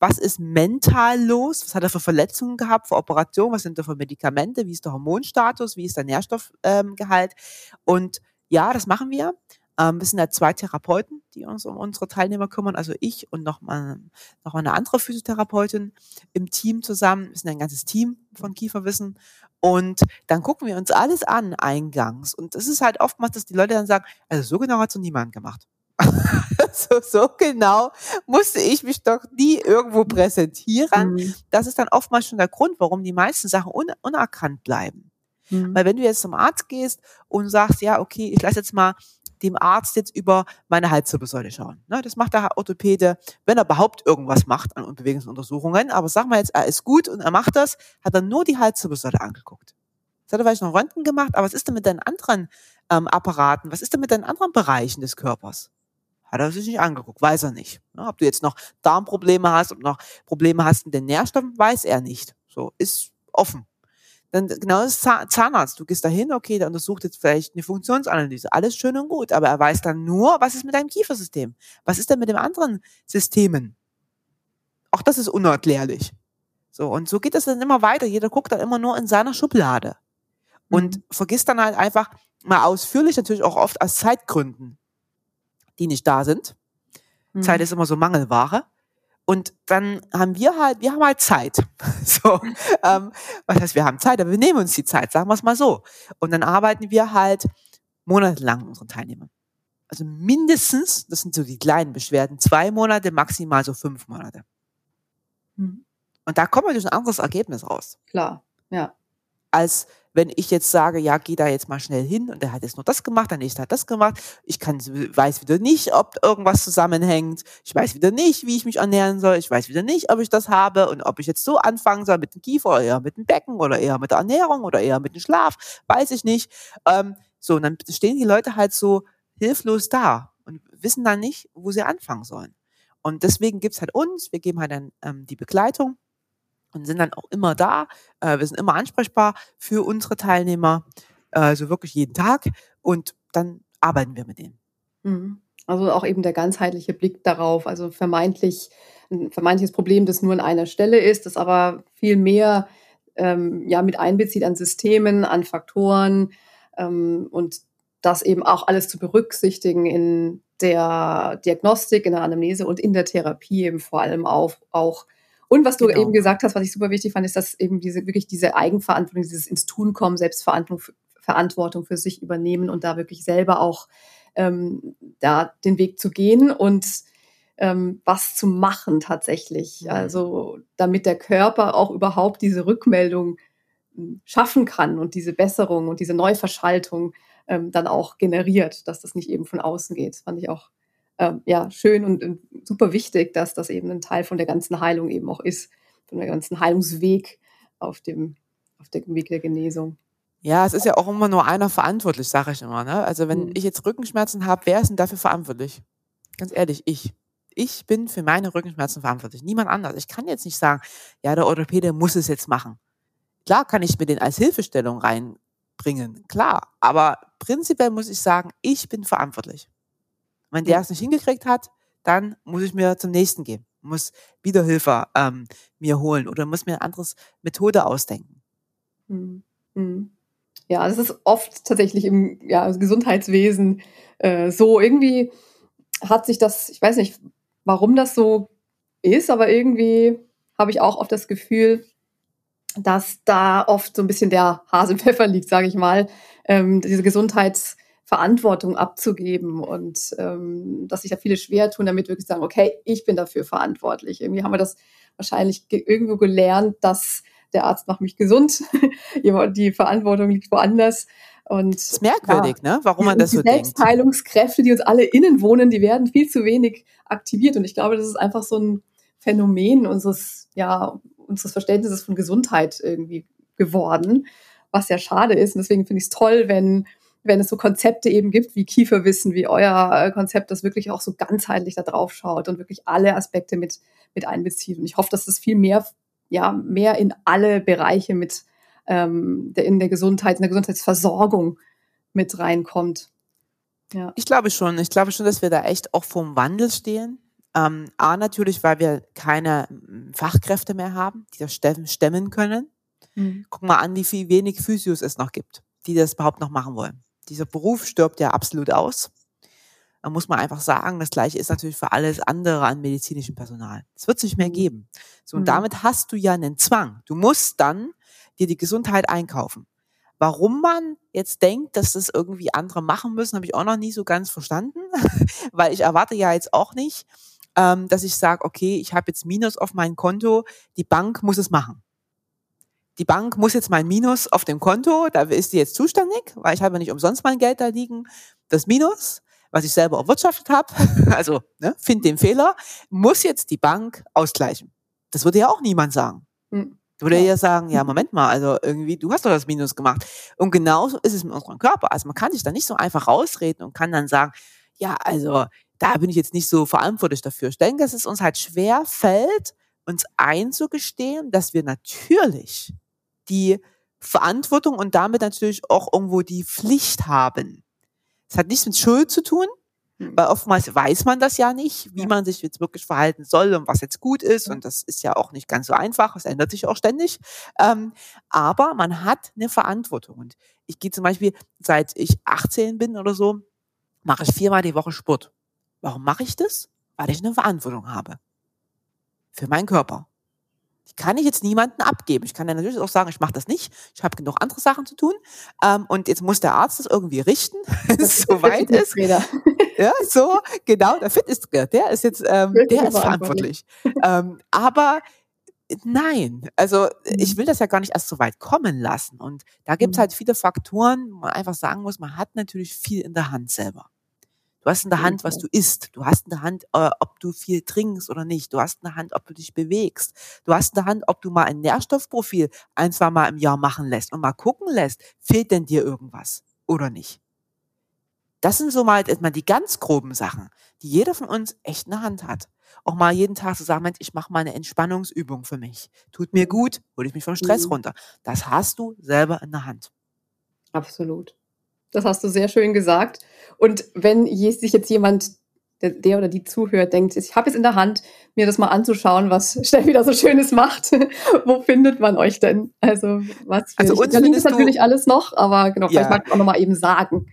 Was ist mental los? Was hat er für Verletzungen gehabt, für Operationen? Was sind da für Medikamente? Wie ist der Hormonstatus? Wie ist der Nährstoffgehalt? Ähm, Und ja, das machen wir. Ähm, wir sind ja zwei Therapeuten, die uns um unsere Teilnehmer kümmern, also ich und noch mal, noch mal eine andere Physiotherapeutin im Team zusammen. Wir sind ein ganzes Team von Kieferwissen. Und dann gucken wir uns alles an eingangs. Und es ist halt oftmals, dass die Leute dann sagen, also so genau hat es niemand gemacht. so, so genau musste ich mich doch nie irgendwo präsentieren. Mhm. Das ist dann oftmals schon der Grund, warum die meisten Sachen un unerkannt bleiben. Mhm. Weil wenn du jetzt zum Arzt gehst und sagst, ja, okay, ich lasse jetzt mal dem Arzt jetzt über meine Halswirbelsäule schauen. Ne, das macht der Orthopäde, wenn er überhaupt irgendwas macht an Bewegungsuntersuchungen. Aber sag mal jetzt, er ist gut und er macht das, hat er nur die Halswirbelsäule angeguckt. Jetzt hat er vielleicht noch Röntgen gemacht, aber was ist denn mit deinen anderen ähm, Apparaten? Was ist denn mit deinen anderen Bereichen des Körpers? Hat er sich nicht angeguckt, weiß er nicht. Ne, ob du jetzt noch Darmprobleme hast, ob noch Probleme hast mit den Nährstoffen, weiß er nicht. So, ist offen. Dann genau das Zahnarzt. Du gehst dahin, okay, der untersucht jetzt vielleicht eine Funktionsanalyse. Alles schön und gut, aber er weiß dann nur, was ist mit deinem Kiefersystem? Was ist denn mit den anderen Systemen? Auch das ist unerklärlich. So, und so geht es dann immer weiter. Jeder guckt dann immer nur in seiner Schublade. Und mhm. vergisst dann halt einfach mal ausführlich, natürlich auch oft aus Zeitgründen, die nicht da sind. Mhm. Zeit ist immer so Mangelware. Und dann haben wir halt, wir haben halt Zeit. So, ähm, was heißt, wir haben Zeit, aber wir nehmen uns die Zeit, sagen wir es mal so. Und dann arbeiten wir halt monatelang mit unseren Teilnehmern. Also mindestens, das sind so die kleinen Beschwerden, zwei Monate, maximal so fünf Monate. Mhm. Und da kommt natürlich ein anderes Ergebnis raus. Klar, ja. Als wenn ich jetzt sage, ja, geh da jetzt mal schnell hin und der hat jetzt nur das gemacht, der nächste hat das gemacht. Ich kann, weiß wieder nicht, ob irgendwas zusammenhängt. Ich weiß wieder nicht, wie ich mich ernähren soll. Ich weiß wieder nicht, ob ich das habe und ob ich jetzt so anfangen soll mit dem Kiefer oder eher mit dem Becken oder eher mit der Ernährung oder eher mit dem Schlaf. Weiß ich nicht. Ähm, so, und dann stehen die Leute halt so hilflos da und wissen dann nicht, wo sie anfangen sollen. Und deswegen gibt's halt uns, wir geben halt dann ähm, die Begleitung und sind dann auch immer da. Äh, wir sind immer ansprechbar für unsere Teilnehmer, also wirklich jeden Tag. Und dann arbeiten wir mit denen. Mhm. Also auch eben der ganzheitliche Blick darauf, also vermeintlich ein vermeintliches Problem, das nur an einer Stelle ist, das aber viel mehr ähm, ja mit einbezieht an Systemen, an Faktoren ähm, und das eben auch alles zu berücksichtigen in der Diagnostik, in der Anamnese und in der Therapie eben vor allem auch, auch und was du genau. eben gesagt hast, was ich super wichtig fand, ist, dass eben diese wirklich diese Eigenverantwortung, dieses ins Tun kommen, Selbstverantwortung Verantwortung für sich übernehmen und da wirklich selber auch ähm, da den Weg zu gehen und ähm, was zu machen tatsächlich. Mhm. Also damit der Körper auch überhaupt diese Rückmeldung hm, schaffen kann und diese Besserung und diese Neuverschaltung ähm, dann auch generiert, dass das nicht eben von außen geht. Das fand ich auch äh, ja, schön und, und, super wichtig, dass das eben ein Teil von der ganzen Heilung eben auch ist, von der ganzen Heilungsweg auf dem, auf dem Weg der Genesung. Ja, es ist ja auch immer nur einer verantwortlich, sage ich immer. Ne? Also wenn mhm. ich jetzt Rückenschmerzen habe, wer ist denn dafür verantwortlich? Ganz ehrlich, ich. Ich bin für meine Rückenschmerzen verantwortlich, niemand anders. Ich kann jetzt nicht sagen, ja, der Orthopäde muss es jetzt machen. Klar kann ich mir den als Hilfestellung reinbringen, klar. Aber prinzipiell muss ich sagen, ich bin verantwortlich. Wenn der es nicht hingekriegt hat, dann muss ich mir zum nächsten gehen, muss wieder Hilfe ähm, mir holen oder muss mir eine andere Methode ausdenken. Mhm. Mhm. Ja, das ist oft tatsächlich im ja, Gesundheitswesen äh, so. Irgendwie hat sich das, ich weiß nicht, warum das so ist, aber irgendwie habe ich auch oft das Gefühl, dass da oft so ein bisschen der Hase im Pfeffer liegt, sage ich mal. Ähm, diese Gesundheits- Verantwortung abzugeben und ähm, dass sich da viele schwer tun, damit wirklich sagen, okay, ich bin dafür verantwortlich. Irgendwie haben wir das wahrscheinlich ge irgendwo gelernt, dass der Arzt macht mich gesund, die Verantwortung liegt woanders. Und das ist merkwürdig, ja, ne? Warum man das so denkt. Die Selbstheilungskräfte, die uns alle innen wohnen, die werden viel zu wenig aktiviert. Und ich glaube, das ist einfach so ein Phänomen unseres, ja, unseres Verständnisses von Gesundheit irgendwie geworden, was ja schade ist. Und deswegen finde ich es toll, wenn wenn es so Konzepte eben gibt wie Kieferwissen, wie euer äh, Konzept, das wirklich auch so ganzheitlich da drauf schaut und wirklich alle Aspekte mit, mit einbezieht. Und ich hoffe, dass das viel mehr, ja, mehr in alle Bereiche mit ähm, der, in der Gesundheit, in der Gesundheitsversorgung mit reinkommt. Ja. Ich glaube schon. Ich glaube schon, dass wir da echt auch vorm Wandel stehen. Ähm, A, natürlich, weil wir keine Fachkräfte mehr haben, die das stemmen können. Mhm. Guck mal an, wie viel wenig Physios es noch gibt, die das überhaupt noch machen wollen. Dieser Beruf stirbt ja absolut aus. Da muss man einfach sagen, das gleiche ist natürlich für alles andere an medizinischem Personal. Es wird es nicht mehr mhm. geben. So, und mhm. damit hast du ja einen Zwang. Du musst dann dir die Gesundheit einkaufen. Warum man jetzt denkt, dass das irgendwie andere machen müssen, habe ich auch noch nie so ganz verstanden, weil ich erwarte ja jetzt auch nicht, ähm, dass ich sage, okay, ich habe jetzt Minus auf mein Konto, die Bank muss es machen. Die Bank muss jetzt mein Minus auf dem Konto, da ist die jetzt zuständig, weil ich habe nicht umsonst mein Geld da liegen. Das Minus, was ich selber erwirtschaftet habe, also ne, find den Fehler, muss jetzt die Bank ausgleichen. Das würde ja auch niemand sagen. Mhm. Würde ja sagen, ja, Moment mal, also irgendwie, du hast doch das Minus gemacht. Und genauso ist es mit unserem Körper. Also man kann sich da nicht so einfach rausreden und kann dann sagen, ja, also da bin ich jetzt nicht so verantwortlich dafür. Ich denke, dass es uns halt schwer fällt, uns einzugestehen, dass wir natürlich die Verantwortung und damit natürlich auch irgendwo die Pflicht haben. Es hat nichts mit Schuld zu tun, hm. weil oftmals weiß man das ja nicht, wie man sich jetzt wirklich verhalten soll und was jetzt gut ist. Und das ist ja auch nicht ganz so einfach. Es ändert sich auch ständig. Ähm, aber man hat eine Verantwortung. Und ich gehe zum Beispiel, seit ich 18 bin oder so, mache ich viermal die Woche Sport. Warum mache ich das? Weil ich eine Verantwortung habe. Für meinen Körper. Die kann ich jetzt niemanden abgeben. Ich kann ja natürlich auch sagen, ich mache das nicht. Ich habe genug andere Sachen zu tun. Ähm, und jetzt muss der Arzt das irgendwie richten, soweit ist. ja, so, genau, der Fitnesstrainer, der ist jetzt, ähm, der ist verantwortlich. ähm, aber nein, also ich mhm. will das ja gar nicht erst so weit kommen lassen. Und da gibt es mhm. halt viele Faktoren, wo man einfach sagen muss, man hat natürlich viel in der Hand selber. Du hast in der Hand, was du isst. Du hast in der Hand, äh, ob du viel trinkst oder nicht. Du hast in der Hand, ob du dich bewegst. Du hast in der Hand, ob du mal ein Nährstoffprofil ein, zwei Mal im Jahr machen lässt und mal gucken lässt, fehlt denn dir irgendwas oder nicht. Das sind so mal erstmal die ganz groben Sachen, die jeder von uns echt in der Hand hat. Auch mal jeden Tag zu sagen, Mensch, ich mache mal eine Entspannungsübung für mich. Tut mir gut, hole ich mich vom Stress mhm. runter. Das hast du selber in der Hand. Absolut. Das hast du sehr schön gesagt. Und wenn sich jetzt jemand, der, der oder die zuhört, denkt, ich habe es in der Hand, mir das mal anzuschauen, was Steffi da so Schönes macht, wo findet man euch denn? Also was für also uns ich, findest natürlich alles noch, aber genau, ja. vielleicht mag ich auch nochmal eben sagen.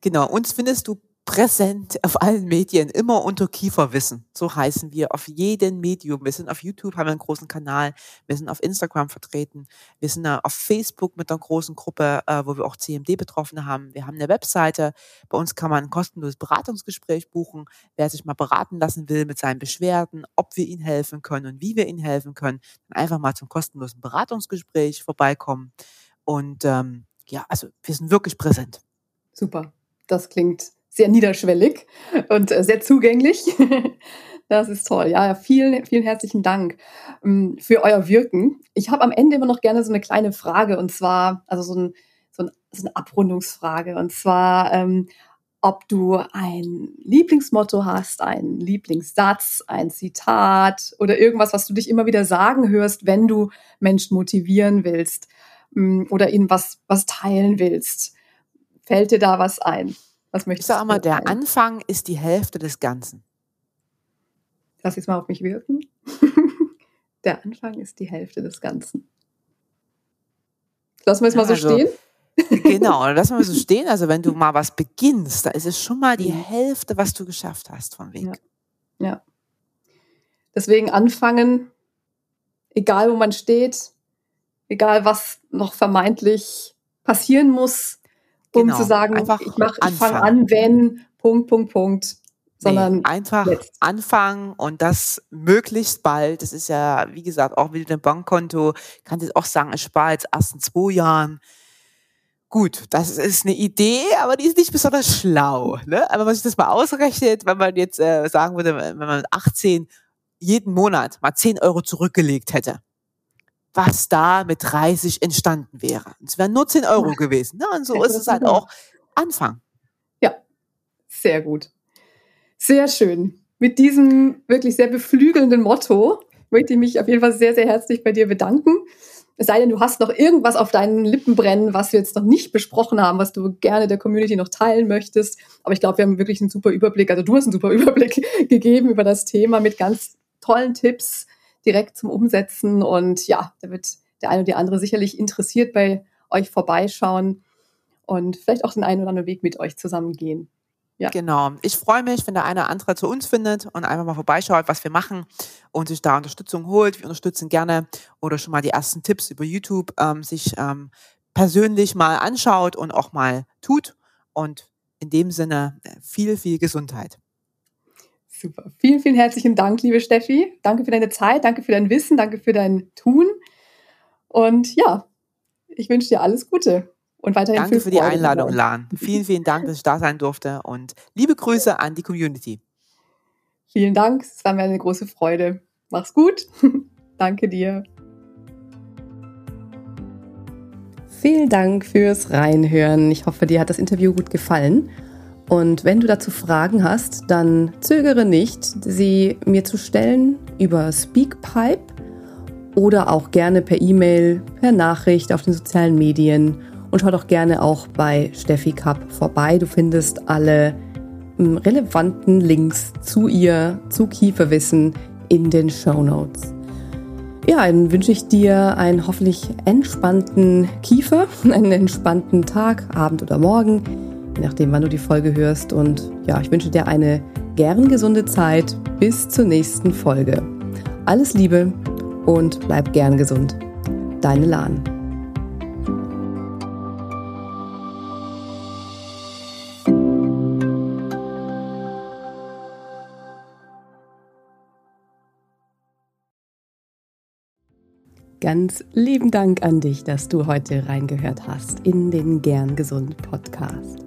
Genau, uns findest du präsent auf allen Medien, immer unter Kieferwissen. So heißen wir auf jedem Medium. Wir sind auf YouTube, haben einen großen Kanal. Wir sind auf Instagram vertreten. Wir sind auf Facebook mit einer großen Gruppe, äh, wo wir auch CMD-Betroffene haben. Wir haben eine Webseite. Bei uns kann man ein kostenloses Beratungsgespräch buchen. Wer sich mal beraten lassen will mit seinen Beschwerden, ob wir ihnen helfen können und wie wir ihnen helfen können, dann einfach mal zum kostenlosen Beratungsgespräch vorbeikommen. Und ähm, ja, also wir sind wirklich präsent. Super. Das klingt sehr niederschwellig und äh, sehr zugänglich. Das ist toll. Ja, vielen, vielen herzlichen Dank ähm, für euer Wirken. Ich habe am Ende immer noch gerne so eine kleine Frage und zwar, also so, ein, so, ein, so eine Abrundungsfrage und zwar, ähm, ob du ein Lieblingsmotto hast, einen Lieblingssatz, ein Zitat oder irgendwas, was du dich immer wieder sagen hörst, wenn du Menschen motivieren willst ähm, oder ihnen was, was teilen willst. Fällt dir da was ein? Was möchtest ich sage mal, der Anfang ist die Hälfte des Ganzen. Lass jetzt mal auf mich wirken. der Anfang ist die Hälfte des Ganzen. Lassen wir es mal so also, stehen. genau, lass mal so stehen. Also wenn du mal was beginnst, da ist es schon mal die mhm. Hälfte, was du geschafft hast vom Weg. Ja. ja. Deswegen anfangen, egal wo man steht, egal was noch vermeintlich passieren muss, um genau. zu sagen, einfach ich, ich fange an, wenn, Punkt, Punkt, Punkt. Sondern nee, einfach jetzt. anfangen und das möglichst bald. Das ist ja, wie gesagt, auch mit dem Bankkonto, kann ich auch sagen, ich spare jetzt erst in zwei Jahren. Gut, das ist eine Idee, aber die ist nicht besonders schlau. Ne? Aber wenn man sich das mal ausrechnet, wenn man jetzt äh, sagen würde, wenn man mit 18 jeden Monat mal 10 Euro zurückgelegt hätte, was da mit 30 entstanden wäre. Es wären nur 10 Euro gewesen. Ne? Und so ist es halt auch anfangen. Ja, sehr gut. Sehr schön. Mit diesem wirklich sehr beflügelnden Motto möchte ich mich auf jeden Fall sehr, sehr herzlich bei dir bedanken. Es sei denn, du hast noch irgendwas auf deinen Lippen brennen, was wir jetzt noch nicht besprochen haben, was du gerne der Community noch teilen möchtest. Aber ich glaube, wir haben wirklich einen super Überblick. Also du hast einen super Überblick gegeben über das Thema mit ganz tollen Tipps direkt zum Umsetzen. Und ja, da wird der eine oder die andere sicherlich interessiert bei euch vorbeischauen und vielleicht auch den einen oder anderen Weg mit euch zusammen gehen. Ja. Genau. Ich freue mich, wenn der eine oder andere zu uns findet und einfach mal vorbeischaut, was wir machen und sich da Unterstützung holt. Wir unterstützen gerne oder schon mal die ersten Tipps über YouTube ähm, sich ähm, persönlich mal anschaut und auch mal tut. Und in dem Sinne äh, viel, viel Gesundheit. Super. Vielen, vielen herzlichen Dank, liebe Steffi. Danke für deine Zeit, danke für dein Wissen, danke für dein Tun. Und ja, ich wünsche dir alles Gute. Und weiterhin Danke für die Einladung, Lan. Vielen, vielen Dank, dass ich da sein durfte und liebe Grüße an die Community. Vielen Dank, es war mir eine große Freude. Mach's gut. Danke dir. Vielen Dank fürs Reinhören. Ich hoffe, dir hat das Interview gut gefallen. Und wenn du dazu Fragen hast, dann zögere nicht, sie mir zu stellen über Speakpipe oder auch gerne per E-Mail, per Nachricht auf den sozialen Medien und schau doch gerne auch bei Steffi Cup vorbei. Du findest alle hm, relevanten Links zu ihr, zu Kieferwissen in den Show Notes. Ja, dann wünsche ich dir einen hoffentlich entspannten Kiefer, einen entspannten Tag, Abend oder Morgen, je nachdem, wann du die Folge hörst. Und ja, ich wünsche dir eine gern gesunde Zeit bis zur nächsten Folge. Alles Liebe und bleib gern gesund. Deine Lahn. Ganz lieben Dank an dich, dass du heute reingehört hast in den Gern Gesund Podcast.